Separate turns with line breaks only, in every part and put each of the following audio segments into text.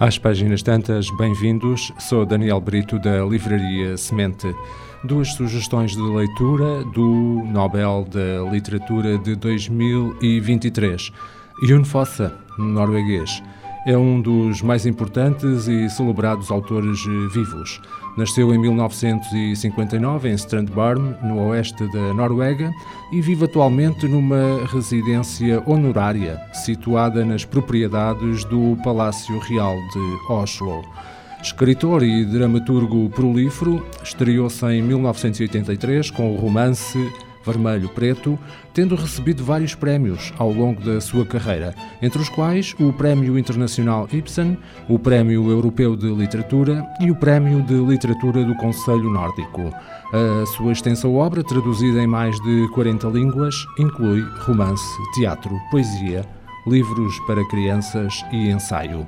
Às páginas tantas, bem-vindos. Sou Daniel Brito da Livraria Semente. Duas sugestões de leitura do Nobel da Literatura de 2023. Jon Fosse, norueguês, é um dos mais importantes e celebrados autores vivos. Nasceu em 1959 em Strandbarm, no oeste da Noruega, e vive atualmente numa residência honorária situada nas propriedades do Palácio Real de Oslo. Escritor e dramaturgo prolífero, estreou-se em 1983 com o romance Vermelho Preto, tendo recebido vários prémios ao longo da sua carreira, entre os quais o Prémio Internacional Ibsen, o Prémio Europeu de Literatura e o Prémio de Literatura do Conselho Nórdico. A sua extensa obra, traduzida em mais de 40 línguas, inclui romance, teatro, poesia, livros para crianças e ensaio.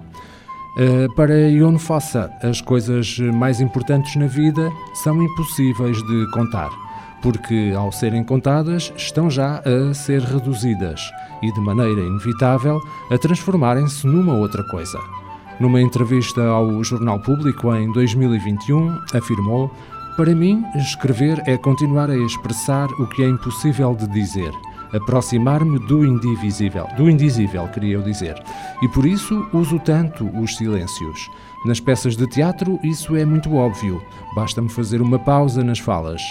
Uh, para Ion Fossa, as coisas mais importantes na vida são impossíveis de contar porque, ao serem contadas, estão já a ser reduzidas e, de maneira inevitável, a transformarem-se numa outra coisa. Numa entrevista ao Jornal Público em 2021, afirmou: Para mim, escrever é continuar a expressar o que é impossível de dizer, aproximar-me do indivisível, do indizível, queria eu dizer. E por isso uso tanto os silêncios. Nas peças de teatro, isso é muito óbvio, basta-me fazer uma pausa nas falas.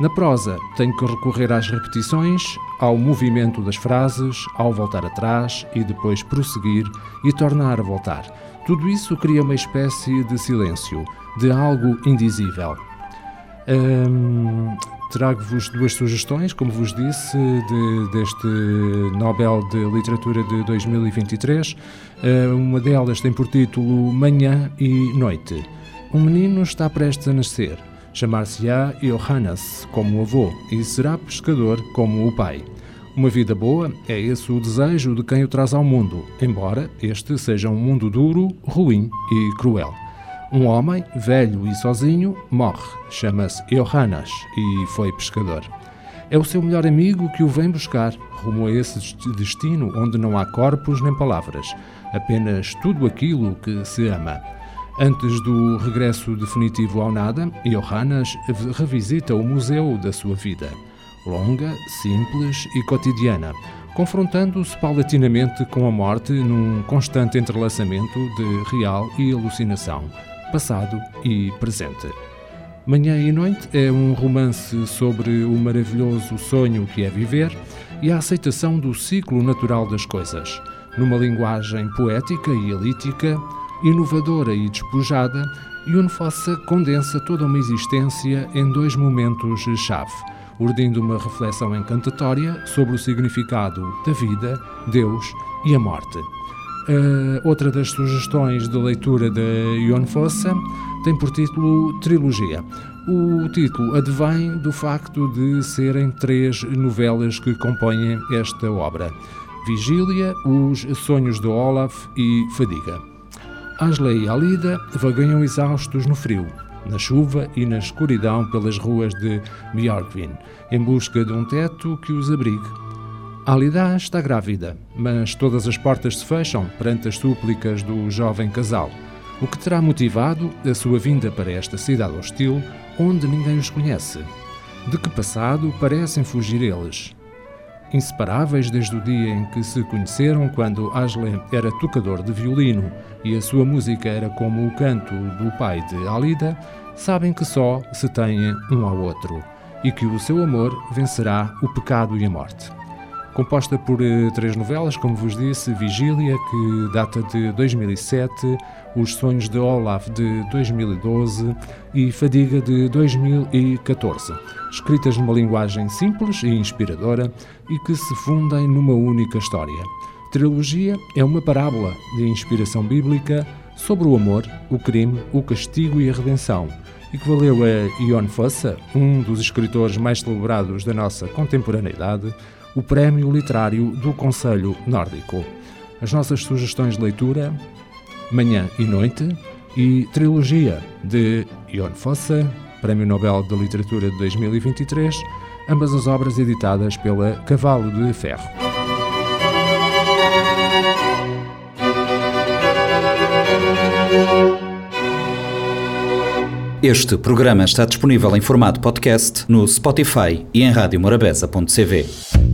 Na prosa, tenho que recorrer às repetições, ao movimento das frases, ao voltar atrás e depois prosseguir e tornar a voltar. Tudo isso cria uma espécie de silêncio, de algo indizível. Hum, Trago-vos duas sugestões, como vos disse, de, deste Nobel de Literatura de 2023. Hum, uma delas tem por título Manhã e Noite. Um menino está prestes a nascer. Chamar-se-á Johannes como o avô e será pescador como o pai. Uma vida boa é esse o desejo de quem o traz ao mundo, embora este seja um mundo duro, ruim e cruel. Um homem, velho e sozinho, morre, chama-se Johannes e foi pescador. É o seu melhor amigo que o vem buscar, rumo a esse destino onde não há corpos nem palavras, apenas tudo aquilo que se ama. Antes do regresso definitivo ao nada, Johannes revisita o museu da sua vida, longa, simples e cotidiana, confrontando-se paulatinamente com a morte num constante entrelaçamento de real e alucinação, passado e presente. Manhã e Noite é um romance sobre o maravilhoso sonho que é viver e a aceitação do ciclo natural das coisas, numa linguagem poética e elítica inovadora e despojada, Yunfossa condensa toda uma existência em dois momentos-chave, urdindo uma reflexão encantatória sobre o significado da vida, Deus e a morte. Uh, outra das sugestões de leitura de Ion Fossa tem por título Trilogia. O título advém do facto de serem três novelas que compõem esta obra: Vigília, Os Sonhos de Olaf e Fadiga. Ashley e Alida vagueiam exaustos no frio, na chuva e na escuridão pelas ruas de Björkvin, em busca de um teto que os abrigue. Alida está grávida, mas todas as portas se fecham perante as súplicas do jovem casal, o que terá motivado a sua vinda para esta cidade hostil onde ninguém os conhece. De que passado parecem fugir eles? Inseparáveis desde o dia em que se conheceram, quando Ashley era tocador de violino e a sua música era como o canto do pai de Alida, sabem que só se têm um ao outro e que o seu amor vencerá o pecado e a morte composta por eh, três novelas, como vos disse, Vigília, que data de 2007, Os Sonhos de Olaf, de 2012 e Fadiga, de 2014, escritas numa linguagem simples e inspiradora e que se fundem numa única história. Trilogia é uma parábola de inspiração bíblica sobre o amor, o crime, o castigo e a redenção, e que valeu a Ion Fossa, um dos escritores mais celebrados da nossa contemporaneidade, o Prémio Literário do Conselho Nórdico. As nossas sugestões de leitura, Manhã e Noite e Trilogia de Ion Fossa, Prémio Nobel de Literatura de 2023, ambas as obras editadas pela Cavalo de Ferro.
Este programa está disponível em formato podcast no Spotify e em radiomorabeza.cv.